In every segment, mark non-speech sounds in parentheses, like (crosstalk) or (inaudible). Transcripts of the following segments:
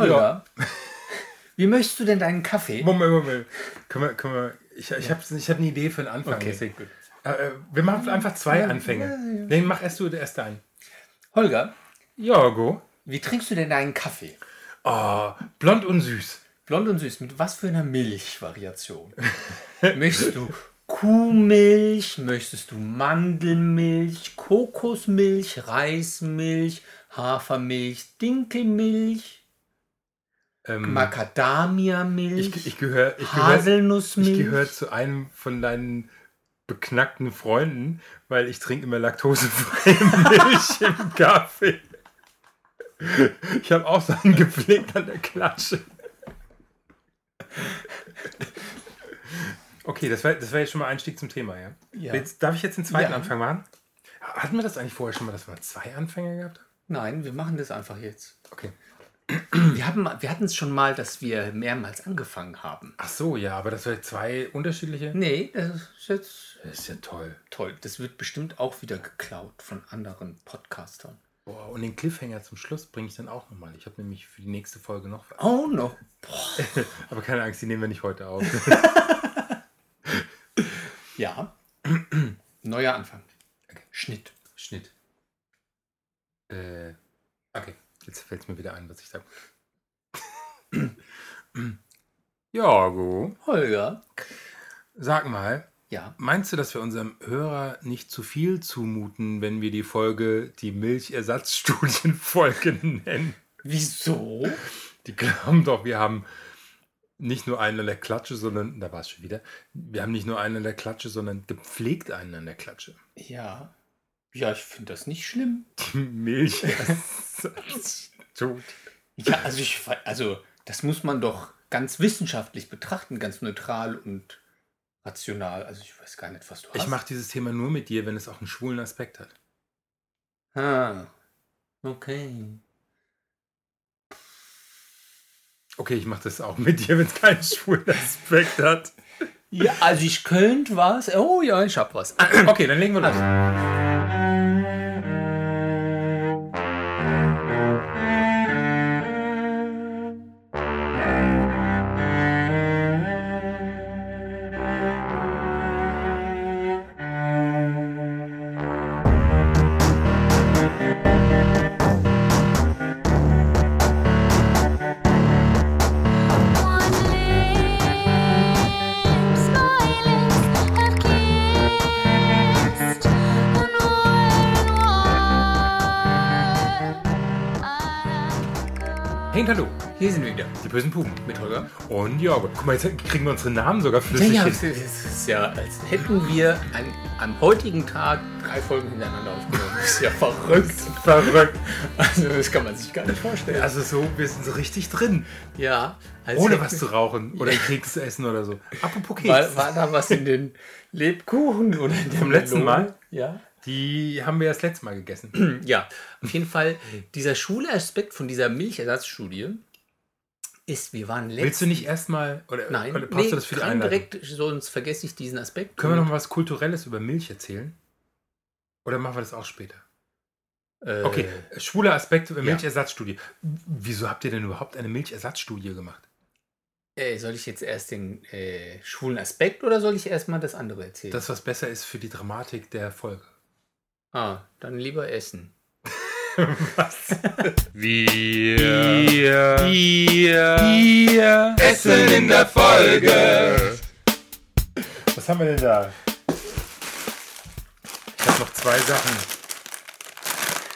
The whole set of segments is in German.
Holger, (laughs) wie möchtest du denn deinen Kaffee? Moment, Moment. Können wir, können wir, ich ich habe ich hab eine Idee für einen Anfang. Okay, deswegen. Äh, äh, wir machen einfach zwei Ja, Anfänge. ja, ja. Nee, mach erst du erst einen. Holger, Ja, go. wie trinkst du denn deinen Kaffee? Oh, blond und süß. Blond und süß, mit was für einer Milchvariation? (laughs) Möchtest du Kuhmilch? Möchtest du Mandelmilch, Kokosmilch, Reismilch, Hafermilch, Dinkelmilch, Ähm, Macadamia-Milch, ich ich gehöre Haselnussmilch? ich gehör zu einem von deinen beknackten Freunden, weil ich trinke immer laktosefreie (laughs) Milch im Kaffee. Ich habe auch so einen gepflegt an der Klatsche. Okay, das war, das war jetzt schon mal Einstieg zum Thema, ja? Ja. Jetzt, darf ich jetzt den zweiten Ja. Anfang machen? Hatten wir das eigentlich vorher schon mal, dass wir zwei Anfänge gehabt haben? Nein, wir machen das einfach jetzt. Okay. Wir, haben, wir hatten es schon mal, dass wir mehrmals angefangen haben. Ach so, ja, aber das waren zwei unterschiedliche. Nee, das ist jetzt Das ist ja toll. toll. Das wird bestimmt auch wieder geklaut von anderen Podcastern. Boah, und den Cliffhanger zum Schluss bringe ich dann auch nochmal. Ich habe nämlich für die nächste Folge noch was. Oh no. (laughs) Aber keine Angst, die nehmen wir nicht heute auf. (laughs) Ja. Neuer Anfang. Schnitt. Schnitt. Äh, okay, jetzt fällt es mir wieder ein, was ich sage. ja, gut. Holger. Sag mal, Ja. meinst du, dass wir unserem Hörer nicht zu viel zumuten, wenn wir die Folge die Milchersatzstudienfolge (laughs) nennen? Wieso? Die glauben doch, wir haben nicht nur einen an der Klatsche, sondern, da war es schon wieder, wir haben nicht nur einen an der Klatsche, sondern gepflegt einen an der Klatsche. Ja. Ja, ich finde das nicht schlimm. Die Milchersatzstudie. (laughs) Ja, also ich also das muss man doch ganz wissenschaftlich betrachten, ganz neutral und rational. Also ich weiß gar nicht, was du hast. Ich mache dieses Thema nur mit dir, wenn es auch einen schwulen Aspekt hat. Ah. Okay. Okay, ich mache das auch mit dir, wenn es keinen schwulen Aspekt hat. Ja, also ich könnte was. Oh ja, ich hab was. Okay, dann legen wir los. Hallo, Hier sind wir wieder die bösen Puben. mit Holger. Und ja, guck mal, jetzt kriegen wir unsere Namen sogar Ja, flüssig ja, hin. es ist ja, als hätten wir an, am heutigen Tag drei Folgen hintereinander aufgenommen. Das ist ja verrückt. (laughs) Verrückt. Also das kann man sich gar nicht vorstellen. Also so, wir sind so richtig drin. Ja, Ohne was zu rauchen oder einen Keks zu essen oder so. Apropos Keks. War, war da was in den Lebkuchen oder in der Vom letzten? Mal? Ja. Die haben wir das letzte Mal gegessen. (clears throat) Ja, auf jeden Fall, (laughs) dieser schwule Aspekt von dieser Milchersatzstudie ist, wir waren letztens... Willst du nicht erstmal, oder, Nein, oder passt nee, du das für die direkt, sonst vergesse ich diesen Aspekt. Können wir noch mal was Kulturelles über Milch erzählen? Oder machen wir das auch später? Äh, Okay, schwuler Aspekt über ja. Milchersatzstudie. Wieso habt ihr denn überhaupt eine Milchersatzstudie gemacht? Äh, soll ich jetzt erst den äh, schwulen Aspekt oder soll ich erstmal das andere erzählen? Das, was besser ist für die Dramatik der Folge. Ah, dann lieber essen. (laughs) Wir, wir, wir essen in der Folge. Was haben wir denn da? Ich habe noch zwei Sachen.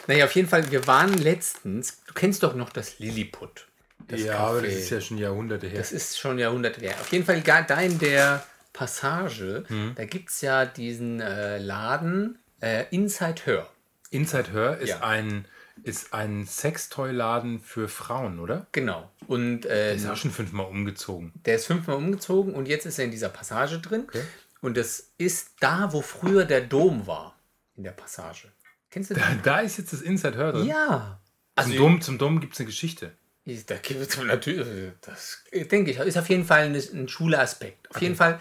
Naja, auf jeden Fall, wir waren letztens, du kennst doch noch das Lilliput. Das ja, aber das Café. ist ja schon Jahrhunderte her. Das ist schon Jahrhunderte her. Auf jeden Fall, da in der Passage, Mhm. da gibt es ja diesen äh, Laden äh, Inside Her. Inside Her ist Ja. ein ist ein Sextoy-Laden für Frauen, oder? Genau. Und äh, Ist auch schon fünfmal umgezogen. der ist fünfmal umgezogen und jetzt ist er in dieser Passage drin. Und das ist da, wo früher der Dom war, in der Passage. Kennst du Da, den? da ist jetzt das Inside Her drin. Ja. Also, Zum Dom, zum Dom gibt es eine Geschichte. Ich- Da gibt es natürlich, das denke ich, ist auf jeden Fall ein, ein schwuler Aspekt. Auf jeden Fall,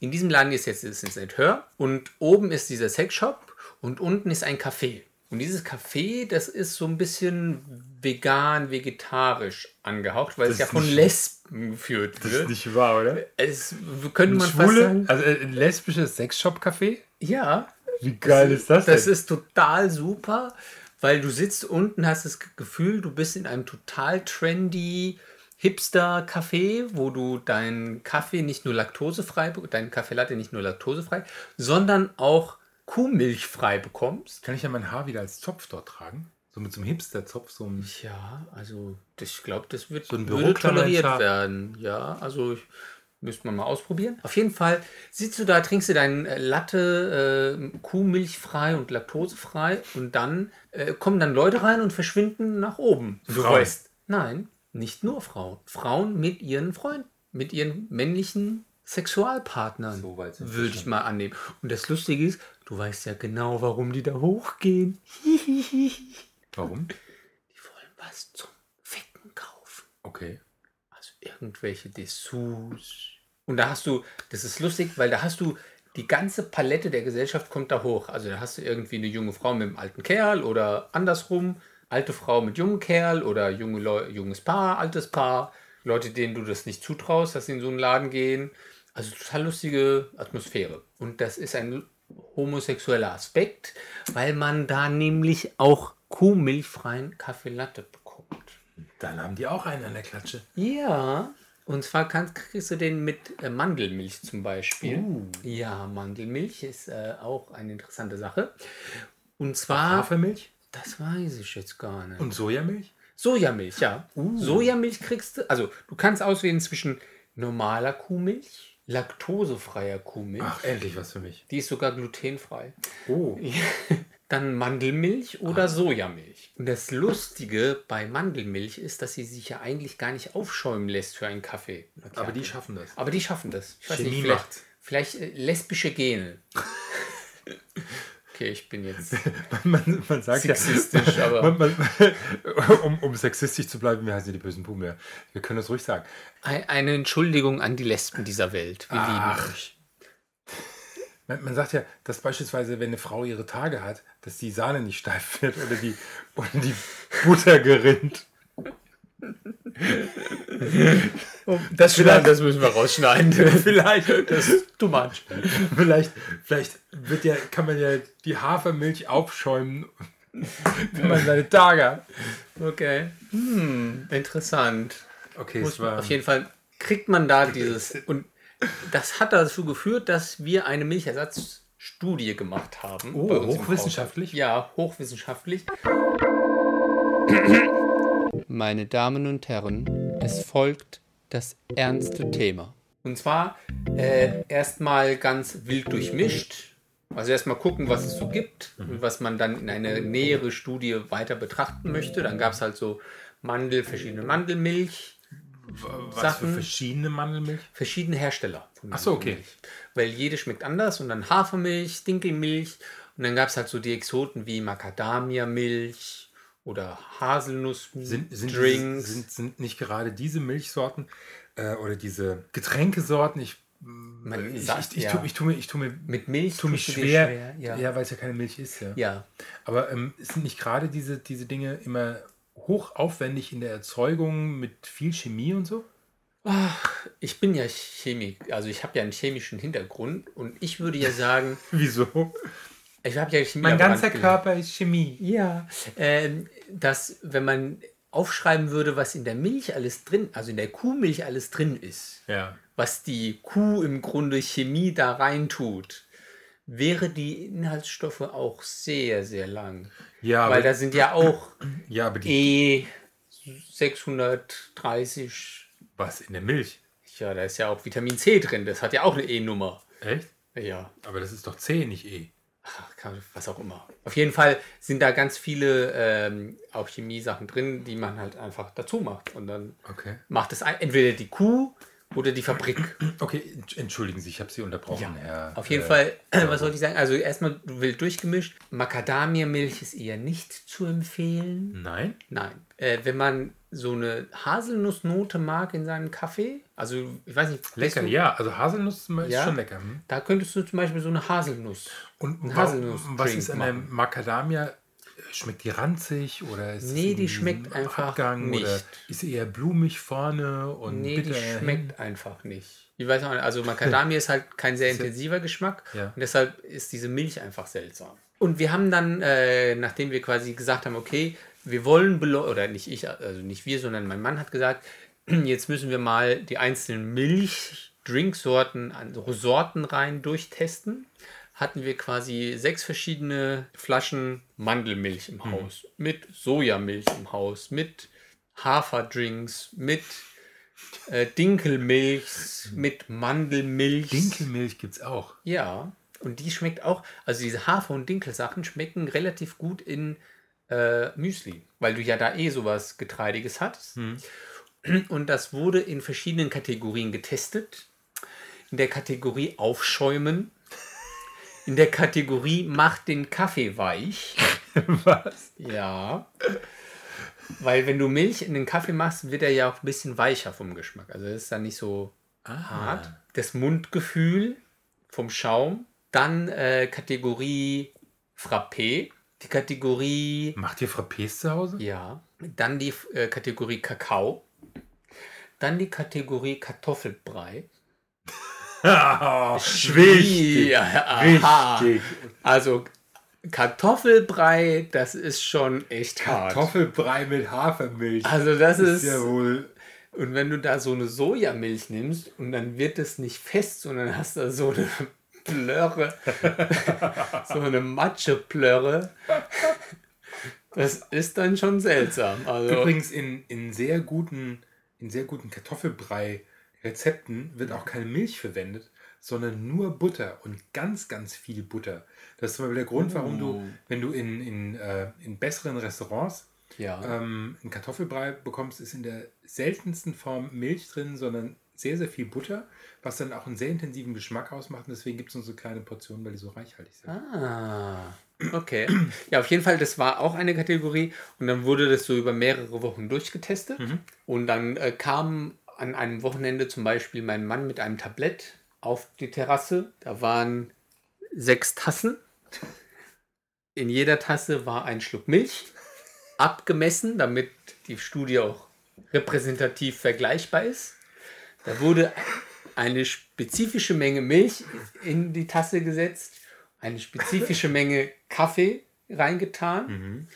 in diesem Laden ist jetzt das Her und oben ist dieser Sexshop und unten ist ein Café. Und dieses Café, das ist so ein bisschen vegan, vegetarisch angehaucht, weil Das es ja von Lesben geführt Das wird. ist nicht wahr, oder? es könnte man fast Schwule, sagen. also äh, ein lesbisches Sexshop-Café? Ja, Wie geil ist das denn? das ist total super, weil du sitzt unten, hast das Gefühl, du bist in einem total trendy Hipster-Café, wo du deinen Kaffee nicht nur laktosefrei, deinen Kaffee Latte nicht nur laktosefrei, sondern auch Kuhmilchfrei bekommst. Kann ich ja mein Haar wieder als Zopf dort tragen? So mit so einem Hipster-Zopf, so einem Ja, also ich glaube, das wird So ein würde toleriert werden. Ja, also ich, müsste man mal ausprobieren. Auf jeden Fall sitzt du da, trinkst du deinen äh, Latte äh, kuhmilchfrei und laktosefrei und dann äh, kommen dann Leute rein und verschwinden nach oben. Du weißt, nein, nicht nur Frauen. Frauen mit ihren Freunden, mit ihren männlichen Sexualpartnern, So würde ich mal annehmen. Und das Lustige ist, du weißt ja genau, warum die da hochgehen. (laughs) Warum? Die wollen was zum Ficken kaufen. Okay. Also irgendwelche Dessous. Und da hast du, das ist lustig, weil da hast du die ganze Palette der Gesellschaft kommt da hoch. Also da hast du irgendwie eine junge Frau mit einem alten Kerl oder andersrum, alte Frau mit jungem Kerl oder junge Leu junges Paar, altes Paar, Leute, denen du das nicht zutraust, dass sie in so einen Laden gehen. Also total lustige Atmosphäre. Und das ist ein homosexueller Aspekt, weil man da nämlich auch kuhmilchfreien Kaffee Latte bekommt. Dann haben die auch einen an der Klatsche. Ja, und zwar kannst, kriegst du den mit äh, Mandelmilch zum Beispiel. Uh. Ja, Mandelmilch ist äh, auch eine interessante Sache. Und zwar, Hafermilch das weiß ich jetzt gar nicht. und Sojamilch? Sojamilch, ja. Sojamilch kriegst du, also du kannst auswählen zwischen normaler Kuhmilch, laktosefreier Kuhmilch. Ach, endlich was für mich. Die ist sogar glutenfrei. Oh. (laughs) Dann Mandelmilch oder Sojamilch. Und das Lustige bei Mandelmilch ist, dass sie sich ja eigentlich gar nicht aufschäumen lässt für einen Kaffee. Aber die schaffen das. Aber die schaffen das. Ich weiß Chemie nicht, vielleicht, vielleicht äh, lesbische Gene. (laughs) okay, ich bin jetzt. (laughs) Man, man sagt Sexistisch, ja, (laughs) aber- man, man, (laughs) um, um sexistisch zu bleiben, wir heißen die bösen Pume. Wir können das ruhig sagen. Ei- Eine Entschuldigung an die Lesben dieser Welt. Wir Ach. lieben euch. Man, man sagt ja, dass beispielsweise, wenn eine Frau ihre Tage hat, dass die Sahne nicht steif wird oder die, oder die Butter gerinnt. (laughs) Das, das müssen wir rausschneiden. (laughs) Vielleicht, Das ist too much. vielleicht, vielleicht wird ja, kann man ja die Hafermilch aufschäumen, (laughs) wenn man seine Tage hat. Okay. Hm, interessant. Okay, Muss, es war. auf jeden Fall kriegt man da dieses. Und das hat dazu geführt, dass wir eine Milchersatzstudie gemacht haben. Oh, hochwissenschaftlich? Ja, hochwissenschaftlich. Meine Damen und Herren, es folgt das ernste Thema. Und zwar äh, erstmal ganz wild durchmischt. Also erstmal gucken, was es so gibt und was man dann in eine nähere Studie weiter betrachten möchte. Dann gab es halt so Mandel, verschiedene Mandelmilch, was für Sachen. verschiedene Mandelmilch? verschiedene Hersteller. Von Ach so, okay. Weil jede schmeckt anders und dann Hafermilch, Dinkelmilch und dann gab es halt so die Exoten wie Macadamia-Milch oder Haselnuss-Drinks. Sind, sind, diese- sind, sind nicht gerade diese Milchsorten äh, oder diese Getränkesorten, ich, Man ich, sagt ich, ich, ja. tu, ich tue mir, ich tu mir, Mit Milch tu mich dir schwer, Ja. ja, weil es ja keine Milch ist. Ja. ja. Aber ähm, sind nicht gerade diese, diese Dinge immer hochaufwendig in der Erzeugung mit viel Chemie und so? Ich bin ja Chemik, also ich habe ja einen chemischen Hintergrund und ich würde ja sagen, (laughs) Wieso? Ich habe ja Chemie. Mein ganzer. Körper ist Chemie. Ja, ähm, dass wenn man aufschreiben würde, was in der Milch alles drin, also in der Kuhmilch alles drin ist, Ja. was die Kuh im Grunde Chemie da rein tut, wäre die Inhaltsstoffe auch sehr, sehr lang. Ja, Weil aber, da sind ja auch (clears throat) ja, aber die, E 630, was in der Milch? ja, da ist ja auch Vitamin C drin, das hat ja auch eine E-Nummer. Echt? Ja, Aber das ist doch C, nicht E. Was auch immer. Auf jeden Fall sind da ganz viele ähm, auch Chemiesachen drin, die man halt einfach dazu macht. Und dann Okay. macht es ein, entweder die Kuh oder die Fabrik. Okay, ent- entschuldigen Sie, ich habe Sie unterbrochen, Herr. Auf jeden äh, Fall, (clears throat) was soll ich sagen? Also erstmal wild durchgemischt. Macadamia-Milch ist eher nicht zu empfehlen. Nein? Nein. Äh, wenn man so eine Haselnussnote mag in seinem Kaffee, also ich weiß nicht, Lecker, du, ja. Also Haselnuss ist Ja? schon lecker. Hm? da könntest du zum Beispiel so eine Haselnuss. Und Haselnuss-Drink was ist an der. Macadamia schmeckt die ranzig oder ist es Nee, die schmeckt einfach Abgang nicht. oder ist sie eher blumig vorne und Nee, die bitter schmeckt einfach nicht. Ich weiß auch nicht, also Macadamia (laughs) ist halt kein sehr intensiver Geschmack Ja. und deshalb ist diese Milch einfach seltsam. Und wir haben dann, äh, nachdem wir quasi gesagt haben, okay, wir wollen, oder nicht ich, also nicht wir, sondern mein Mann hat gesagt, (clears throat) jetzt müssen wir mal die einzelnen Milch-Drinksorten, also Sorten rein durchtesten. Hatten wir quasi sechs verschiedene Flaschen Mandelmilch im Haus, mit Sojamilch im Haus, mit Haferdrinks, mit äh, Dinkelmilch, mit Mandelmilch. Dinkelmilch gibt es auch. Ja, und die schmeckt auch, also diese Hafer- und Dinkelsachen schmecken relativ gut in äh, Müsli, weil du ja da eh sowas Getreidiges hattest. Und das wurde in verschiedenen Kategorien getestet. In der Kategorie Aufschäumen, in der Kategorie Macht den Kaffee weich. (laughs) Was? Ja. Weil wenn du Milch in den Kaffee machst, wird er ja auch ein bisschen weicher vom Geschmack. Also ist dann nicht so hart. Das Mundgefühl vom Schaum. Dann äh, Kategorie Frappé. Die Kategorie, Macht ihr Frappés zu Hause? ja. Dann die äh, Kategorie Kakao. Dann die Kategorie Kartoffelbrei. (laughs) Wichtig. Ja. Wichtig. Also Kartoffelbrei, das ist schon echt hart. Kartoffelbrei mit Hafermilch. Also das ist ist, ja wohl. und wenn du da so eine Sojamilch nimmst und dann wird es nicht fest, sondern hast da so eine Plörre, (laughs) so eine Matscheplörre, das ist dann schon seltsam. Also Übrigens in, in sehr guten, in sehr guten Kartoffelbrei-Rezepten wird auch keine Milch verwendet, sondern nur Butter und ganz, ganz viel Butter. Das ist zum Beispiel der Grund, warum Oh. du, wenn du in, in, äh, in besseren Restaurants ja. ähm, einen Kartoffelbrei bekommst, ist in der seltensten Form Milch drin, sondern sehr, sehr viel Butter, was dann auch einen sehr intensiven Geschmack ausmacht. Und deswegen gibt es nur so kleine Portionen, weil die so reichhaltig sind. Ah, okay. Ja, auf jeden Fall, das war auch eine Kategorie und dann wurde das so über mehrere Wochen durchgetestet und dann äh, kam an einem Wochenende zum Beispiel mein Mann mit einem Tablett auf die Terrasse. Da waren sechs Tassen. In jeder Tasse war ein Schluck Milch, abgemessen, damit die Studie auch repräsentativ vergleichbar ist. Da wurde eine spezifische Menge Milch in die Tasse gesetzt, eine spezifische Menge Kaffee reingetan,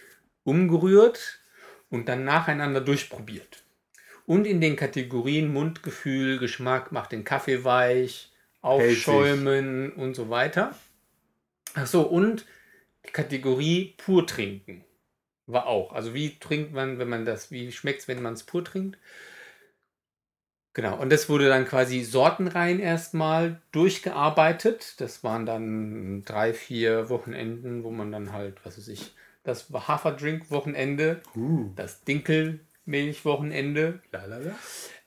umgerührt und dann nacheinander durchprobiert. Und in den Kategorien Mundgefühl, Geschmack macht den Kaffee weich, aufschäumen und so weiter. Ach so, und die Kategorie pur trinken war auch. Also wie trinkt man, wenn man das, wie schmeckt es, wenn man es pur trinkt? Genau, und das wurde dann quasi sortenrein erstmal durchgearbeitet. Das waren dann drei, vier Wochenenden, wo man dann halt, was weiß ich, das Haferdrink-Wochenende, Uh, das Dinkelmilch-Wochenende. lalala.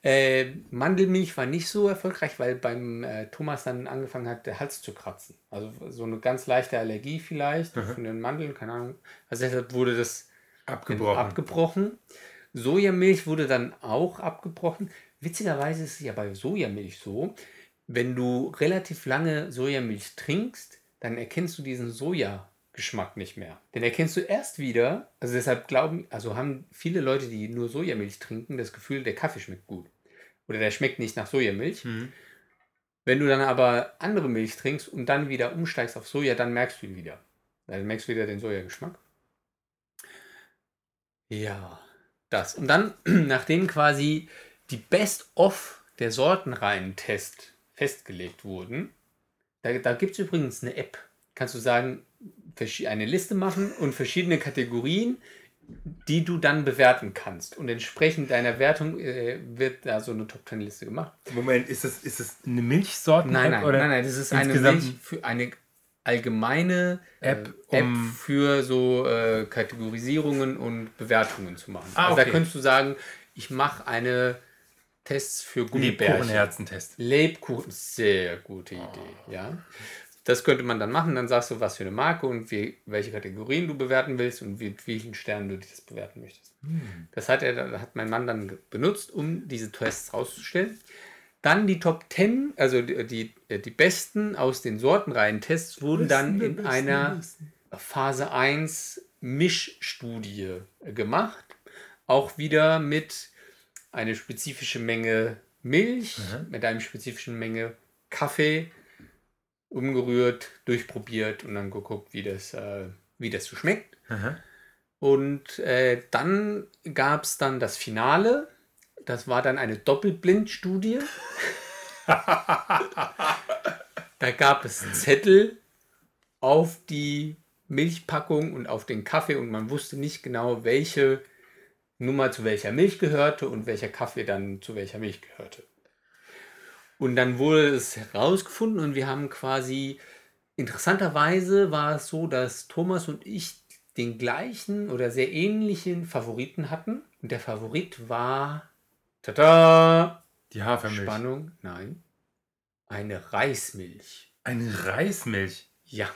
Äh, Mandelmilch war nicht so erfolgreich, weil beim äh, Thomas dann angefangen hat, der Hals zu kratzen. Also so eine ganz leichte Allergie vielleicht von den Mandeln, keine Ahnung. Also deshalb wurde das Abgebrochen. abgebrochen. Sojamilch wurde dann auch abgebrochen. Witzigerweise ist es ja bei Sojamilch so, wenn du relativ lange Sojamilch trinkst, dann erkennst du diesen Sojageschmack nicht mehr. Den erkennst du erst wieder, also deshalb glauben, also haben viele Leute, die nur Sojamilch trinken, das Gefühl, der Kaffee schmeckt gut. Oder der schmeckt nicht nach Sojamilch. Mhm. Wenn du dann aber andere Milch trinkst und dann wieder umsteigst auf Soja, dann merkst du ihn wieder. Dann merkst du wieder den Sojageschmack. Ja, das. Und dann, (clears throat) nachdem quasi die Best-of der Sortenreihen-Test festgelegt wurden, da, da gibt es übrigens eine App. Kannst du sagen, eine Liste machen und verschiedene Kategorien, die du dann bewerten kannst. Und entsprechend deiner Wertung äh, wird da so eine Top-10-Liste gemacht. Moment, ist das, ist das eine Milchsorten? Nein, nein, oder nein, nein, das ist eine Milch für eine allgemeine App, äh, App um- für so äh, Kategorisierungen und Bewertungen zu machen. Ah, also da okay. könntest du sagen, ich mache eine Tests für Gummibärchen. Lebkuchenherzentest. Lebkuchen, sehr gute Idee, Oh. ja. Das könnte man dann machen, dann sagst du, was für eine Marke und wie, welche Kategorien du bewerten willst und mit welchen Sternen du das bewerten möchtest. Hm. Das hat, er, hat mein Mann dann benutzt, um diese Tests rauszustellen. Dann die Top 10, also die, die, äh, die besten aus den Sortenreihen-Tests wurden dann in einer Phase 1 Mischstudie gemacht. Auch wieder mit einer spezifischen Menge Milch, mit einer spezifischen Menge Kaffee umgerührt, durchprobiert und dann geguckt, wie das, äh, wie das so schmeckt. Aha. Und äh, dann gab es dann das Finale. Das war dann eine Doppelblindstudie. (laughs) da gab es Zettel auf die Milchpackung und auf den Kaffee und man wusste nicht genau, welche Nummer zu welcher Milch gehörte und welcher Kaffee dann zu welcher Milch gehörte. Und dann wurde es herausgefunden und wir haben quasi, interessanterweise war es so, dass Thomas und ich den gleichen oder sehr ähnlichen Favoriten hatten. Und der Favorit war, tada, Die Hafermilch. Spannung, nein, eine Reismilch. Eine Reismilch. Ja,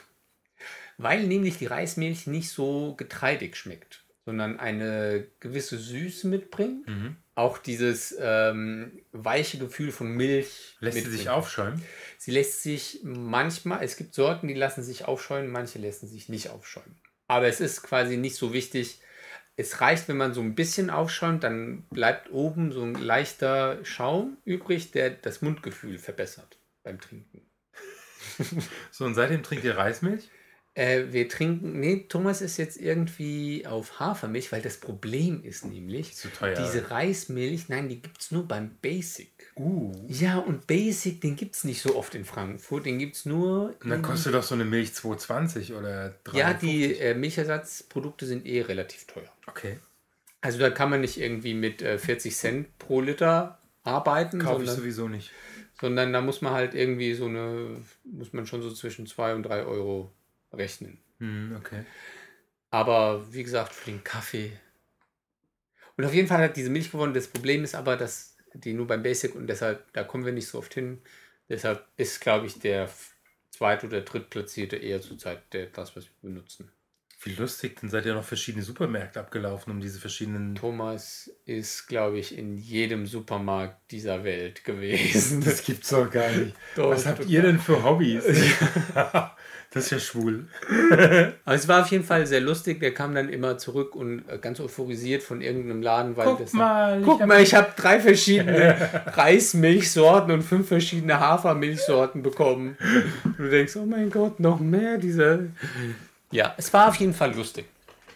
weil nämlich die Reismilch nicht so getreidig schmeckt, sondern eine gewisse Süße mitbringt. Mhm. Auch dieses ähm, weiche Gefühl von Milch. Lässt sie mitbringt. sich aufschäumen? Sie lässt sich manchmal, es gibt Sorten, die lassen sich aufschäumen, manche lassen sich nicht aufschäumen. Aber es ist quasi nicht so wichtig. Es reicht, wenn man so ein bisschen aufschäumt, dann bleibt oben so ein leichter Schaum übrig, der das Mundgefühl verbessert beim Trinken. So, und seitdem trinkt ihr Reismilch? Äh, wir trinken, nee, Thomas ist jetzt irgendwie auf Hafermilch, weil das Problem ist nämlich, teuer. diese Reismilch, nein, die gibt es nur beim Basic. Uh. Ja, und Basic, den gibt es nicht so oft in Frankfurt, den gibt es nur. Und dann kostet doch so eine Milch 2,20 oder 3,50. Ja, die äh, Milchersatzprodukte sind eh relativ teuer. Okay. Also da kann man nicht irgendwie mit äh, 40 Cent pro Liter arbeiten, Kaufe ich sondern, sowieso nicht. sondern da muss man halt irgendwie so eine, muss man schon so zwischen 2 und 3 Euro rechnen. Hm, okay. Aber wie gesagt, für den Kaffee. Und auf jeden Fall hat diese Milch gewonnen. Das Problem ist aber, dass die nur beim Basic und deshalb, da kommen wir nicht so oft hin. Deshalb ist, glaube ich, der zweit- oder drittplatzierte eher zurzeit der, das, was wir benutzen. Wie lustig, dann seid ihr noch verschiedene Supermärkte abgelaufen, um diese verschiedenen. Thomas ist, glaube ich, in jedem Supermarkt dieser Welt gewesen. Das gibt's doch gar nicht. (laughs) Doch, Was habt ihr denn für Hobbys? (laughs) (laughs) das ist ja schwul. Aber es war auf jeden Fall sehr lustig. Der kam dann immer zurück und äh, ganz euphorisiert von irgendeinem Laden, weil Guck das mal, ich Guck hab- mal, ich habe drei verschiedene Reismilchsorten und fünf verschiedene Hafermilchsorten bekommen. Und du denkst, oh mein Gott, noch mehr dieser. Ja, es war auf jeden Fall lustig.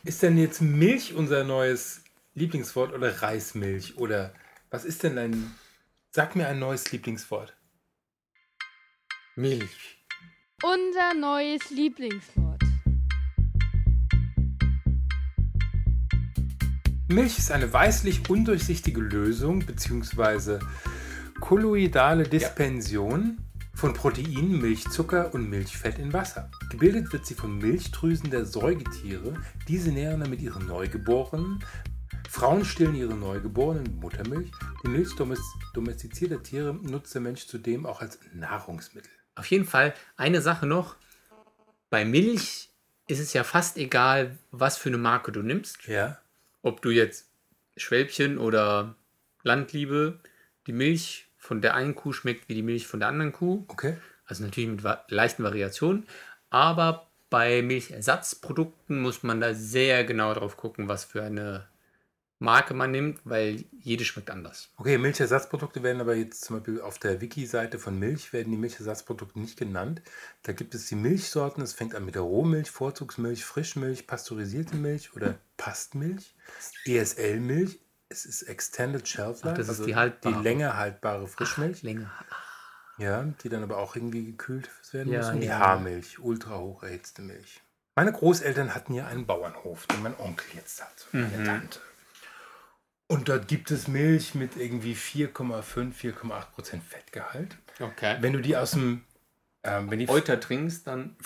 Ist denn jetzt Milch unser neues Lieblingswort oder Reismilch? Oder was ist denn dein. Sag mir ein neues Lieblingswort. Milch. Unser neues Lieblingswort. Milch ist eine weißlich undurchsichtige Lösung bzw. kolloidale Dispension von Proteinen, Milchzucker und Milchfett in Wasser. Gebildet wird sie von Milchdrüsen der Säugetiere. Diese nähren damit ihre Neugeborenen. Frauen stillen ihre Neugeborenen mit Muttermilch. Die Milch domes- domestizierter Tiere nutzt der Mensch zudem auch als Nahrungsmittel. Auf jeden Fall eine Sache noch. Bei Milch ist es ja fast egal, was für eine Marke du nimmst. Ja. Ob du jetzt Schwälbchen oder Landliebe, die Milch von der einen Kuh schmeckt wie die Milch von der anderen Kuh. Okay. Also natürlich mit leichten Variationen. Aber bei Milchersatzprodukten muss man da sehr genau drauf gucken, was für eine Marke man nimmt, weil jede schmeckt anders. Okay, Milchersatzprodukte werden aber jetzt zum Beispiel auf der Wiki-Seite von Milch werden die Milchersatzprodukte nicht genannt. Da gibt es die Milchsorten. Es fängt an mit der Rohmilch, Vorzugsmilch, Frischmilch, pasteurisierte Milch oder Pastmilch, ESL-Milch. Es ist Extended Shelf Life, Ach, das ist also die haltbare. länger haltbare Frischmilch. Länger. Ja, die dann aber auch irgendwie gekühlt werden Ja, muss. Und die ja. Haarmilch, ultra hoch erhitzte Milch. Meine Großeltern hatten ja einen Bauernhof, den mein Onkel jetzt hat, und meine Mhm. Tante. Und dort gibt es Milch mit irgendwie 4,5, 4,8 Prozent Fettgehalt. Okay. Wenn du die aus dem, ähm, wenn die Euter trinkst, dann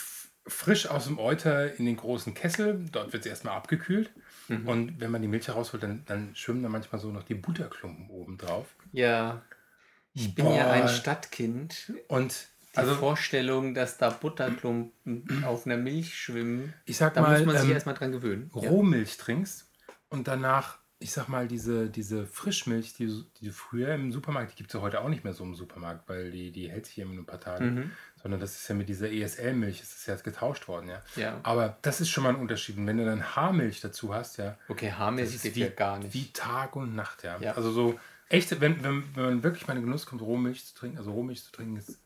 frisch aus dem Euter in den großen Kessel, dort wird sie erstmal abgekühlt. Mhm. Und wenn man die Milch herausholt, dann, dann schwimmen da manchmal so noch die Butterklumpen oben drauf. ja. Ich bin ja Boah. ein Stadtkind. Und Die also Vorstellung, dass da Butterklumpen (clears throat) auf einer Milch schwimmen, ich sag da mal, muss man sich ähm, erstmal dran gewöhnen. Ja. Rohmilch trinkst und danach ich sag mal, diese, diese Frischmilch, die, die früher im Supermarkt, die gibt es ja heute auch nicht mehr so im Supermarkt, weil die, die hält sich immer nur ein paar Tage. Mhm. Sondern das ist ja mit dieser ESL-Milch, das ist ja jetzt getauscht worden, ja. Ja. Aber das ist schon mal ein Unterschied. Und wenn du dann Haarmilch dazu hast, ja, Okay, das Haarmilch ist geht wie, ja gar nicht. wie Tag und Nacht, ja. Ja. Also so echte, wenn, wenn, wenn man wirklich mal in den Genuss kommt, Rohmilch zu trinken, also Rohmilch zu trinken, ist.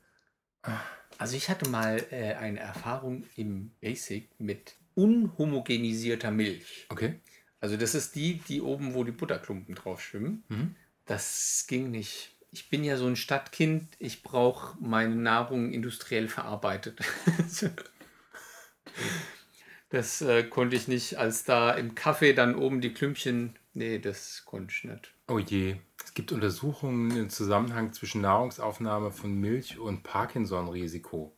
Also ich hatte mal äh, eine Erfahrung im Basic mit unhomogenisierter Milch. Okay. Also das ist die, die oben, wo die Butterklumpen drauf schwimmen. Mhm. Das ging nicht. Ich bin ja so ein Stadtkind. Ich brauche meine Nahrung industriell verarbeitet. (laughs) das äh, konnte ich nicht, als da im Kaffee dann oben die Klümpchen. Nee, das konnte ich nicht. Oh je. Es gibt Untersuchungen im Zusammenhang zwischen Nahrungsaufnahme von Milch und Parkinson-Risiko.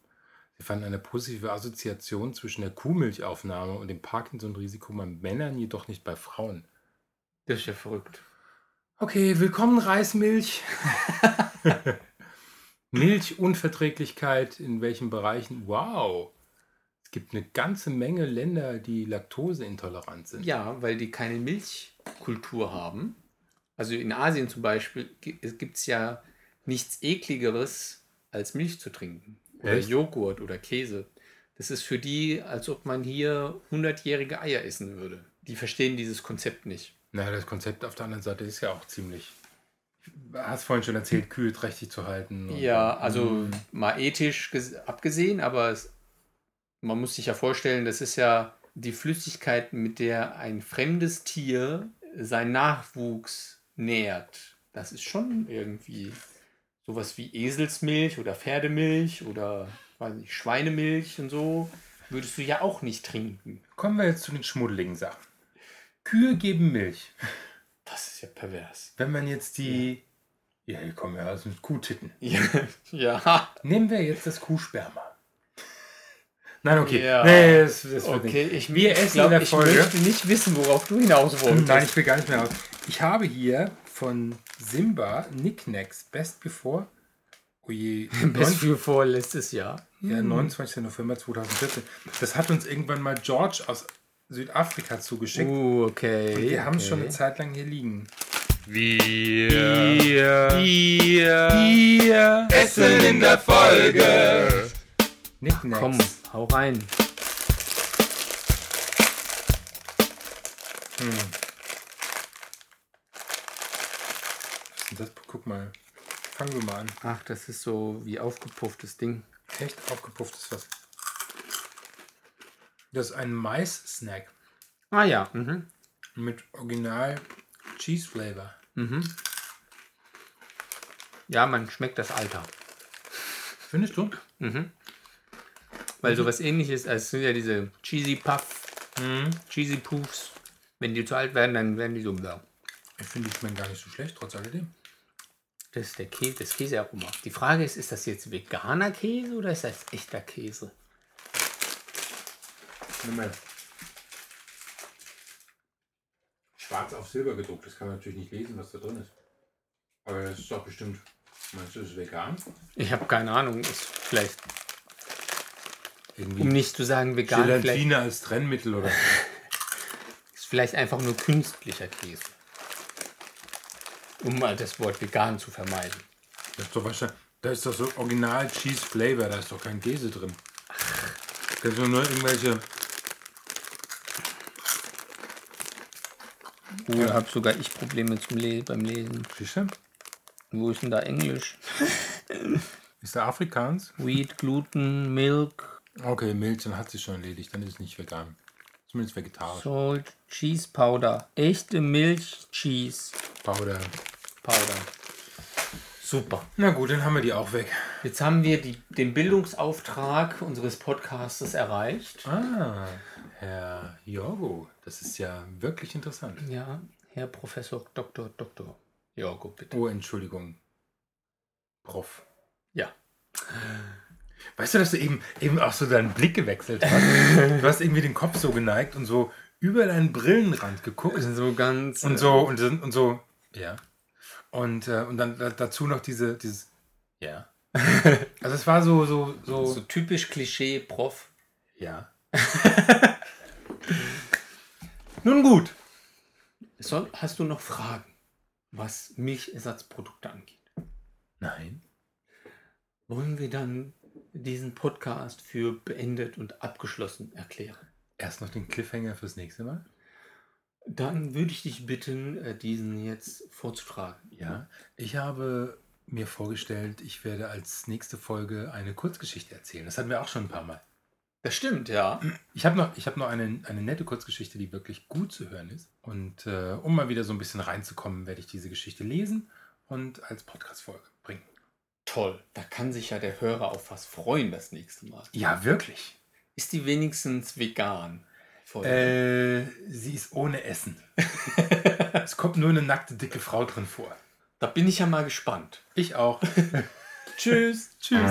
Sie fanden eine positive Assoziation zwischen der Kuhmilchaufnahme und dem Parkinson-Risiko bei Männern, jedoch nicht bei Frauen. Das ist ja verrückt. Okay, willkommen Reismilch. (laughs) Milchunverträglichkeit in welchen Bereichen? Wow. Es gibt eine ganze Menge Länder, die laktoseintolerant sind. Ja, weil die keine Milchkultur haben. Also in Asien zum Beispiel gibt es ja nichts ekligeres, als Milch zu trinken. Oder Echt? Joghurt oder Käse. Das ist für die, als ob man hier hundertjährige Eier essen würde. Die verstehen dieses Konzept nicht. Naja, das Konzept auf der anderen Seite ist ja auch ziemlich. Du hast vorhin schon erzählt, Kühe trächtig zu halten. Ja, also Mhm. mal ethisch ges- abgesehen, aber es, man muss sich ja vorstellen, das ist ja die Flüssigkeit, mit der ein fremdes Tier seinen Nachwuchs nährt. Das ist schon irgendwie sowas wie Eselsmilch oder Pferdemilch oder weiß nicht, Schweinemilch und so. Würdest du ja auch nicht trinken. Kommen wir jetzt zu den schmuddeligen Sachen. Kühe geben Milch. Das ist ja pervers. Wenn man jetzt die. Ja, hier kommen wir aus mit Kuhtitten. (laughs) Ja. ja. Nehmen wir jetzt das Kuhsperma. Nein, okay. Ja. Nee, das, das Okay, nicht. ich, Wir ich essen glaub, in der ich Folge. möchte nicht wissen, worauf du hinaus wolltest. Nein, ich will gar nicht mehr aus. Ich habe hier von Simba Knickknacks Best Before. Oh je. Bis für vorletztes Jahr. Ja, 29. November 2014. Das hat uns irgendwann mal George aus Südafrika zugeschickt. Uh, okay. Und wir haben es okay. schon eine Zeit lang hier liegen. Essen in der Folge. Knickknacks. Komm, hau rein. Was ist denn das? Guck mal. Fangen wir mal an. Ach, das ist so wie aufgepufftes Ding. Echt aufgepufft ist was. Das ist ein Mais-Snack Ah ja. Mhm. mit Original Cheese Flavor. Ja, man schmeckt das Alter. Findest du? Weil sowas ähnliches, als sind ja diese Cheesy Puff, Mhm. Cheesy Puffs. Wenn die zu alt werden, dann werden die so. Ich finde die schmecken gar nicht so schlecht, trotz alledem. Das ist der Käse, das Käsearoma. Die Frage ist, ist das jetzt veganer Käse oder ist das echter Käse? Nimm mal. Schwarz auf Silber gedruckt. Das kann man natürlich nicht lesen, was da drin ist. Aber das ist doch bestimmt. Meinst du, ist vegan? Ich habe keine Ahnung. Ist vielleicht, Irgendwie um nicht zu sagen vegan, Gelatine als Trennmittel oder (laughs) ist vielleicht einfach nur künstlicher Käse. Um mal das Wort vegan zu vermeiden. Das ist doch wahrscheinlich. Da ist doch so Original Cheese Flavor, da ist doch kein Käse drin. Das sind nur irgendwelche. Oh, habe sogar ich Probleme zum Le beim Lesen. Siehst du? Wo ist denn da Englisch? (laughs) Ist der Afrikaans? Wheat, Gluten, Milk, Okay, Milch, dann hat sich schon erledigt. Dann ist es nicht vegan. Zumindest vegetarisch. Salt, Cheese Powder. Echte Milch, Cheese Powder. Powder. Super. Na gut, dann haben wir die auch weg. Jetzt haben wir die, den Bildungsauftrag unseres Podcastes erreicht. Ah, Herr Jorgo, das ist ja wirklich interessant. Ja, Herr Professor Dr. Dr. Jorgo, bitte. Oh, Entschuldigung. Prof. Ja. Weißt du, dass du eben, eben auch so deinen Blick gewechselt hast? (laughs) Du hast irgendwie den Kopf so geneigt und so über deinen Brillenrand geguckt So ganz. und so und, so- und so. Ja. Und, äh, und dann da- dazu noch diese, dieses. Ja. (laughs) Also es war so, so, so. so typisch Klischee, Prof. Ja. (laughs) Nun gut. Soll, hast du noch Fragen, was Milchersatzprodukte angeht? Nein. Wollen wir dann diesen Podcast für beendet und abgeschlossen erklären? Erst noch den Cliffhanger fürs nächste Mal. Dann würde ich dich bitten, äh, diesen jetzt vorzutragen. Ja, ich habe mir vorgestellt, ich werde als nächste Folge eine Kurzgeschichte erzählen. Das hatten wir auch schon ein paar Mal. Das stimmt, ja. Ich habe noch, ich hab noch eine, eine nette Kurzgeschichte, die wirklich gut zu hören ist. Und äh, um mal wieder so ein bisschen reinzukommen, werde ich diese Geschichte lesen und als Podcast-Folge bringen. Toll. Da kann sich ja der Hörer auf was freuen das nächste Mal. Ja, wirklich. Ist die wenigstens vegan? Äh, sie ist ohne Essen. (laughs) es kommt nur eine nackte, dicke Frau drin vor. Da bin ich ja mal gespannt. Ich auch. (laughs) Tschüss. Tschüss.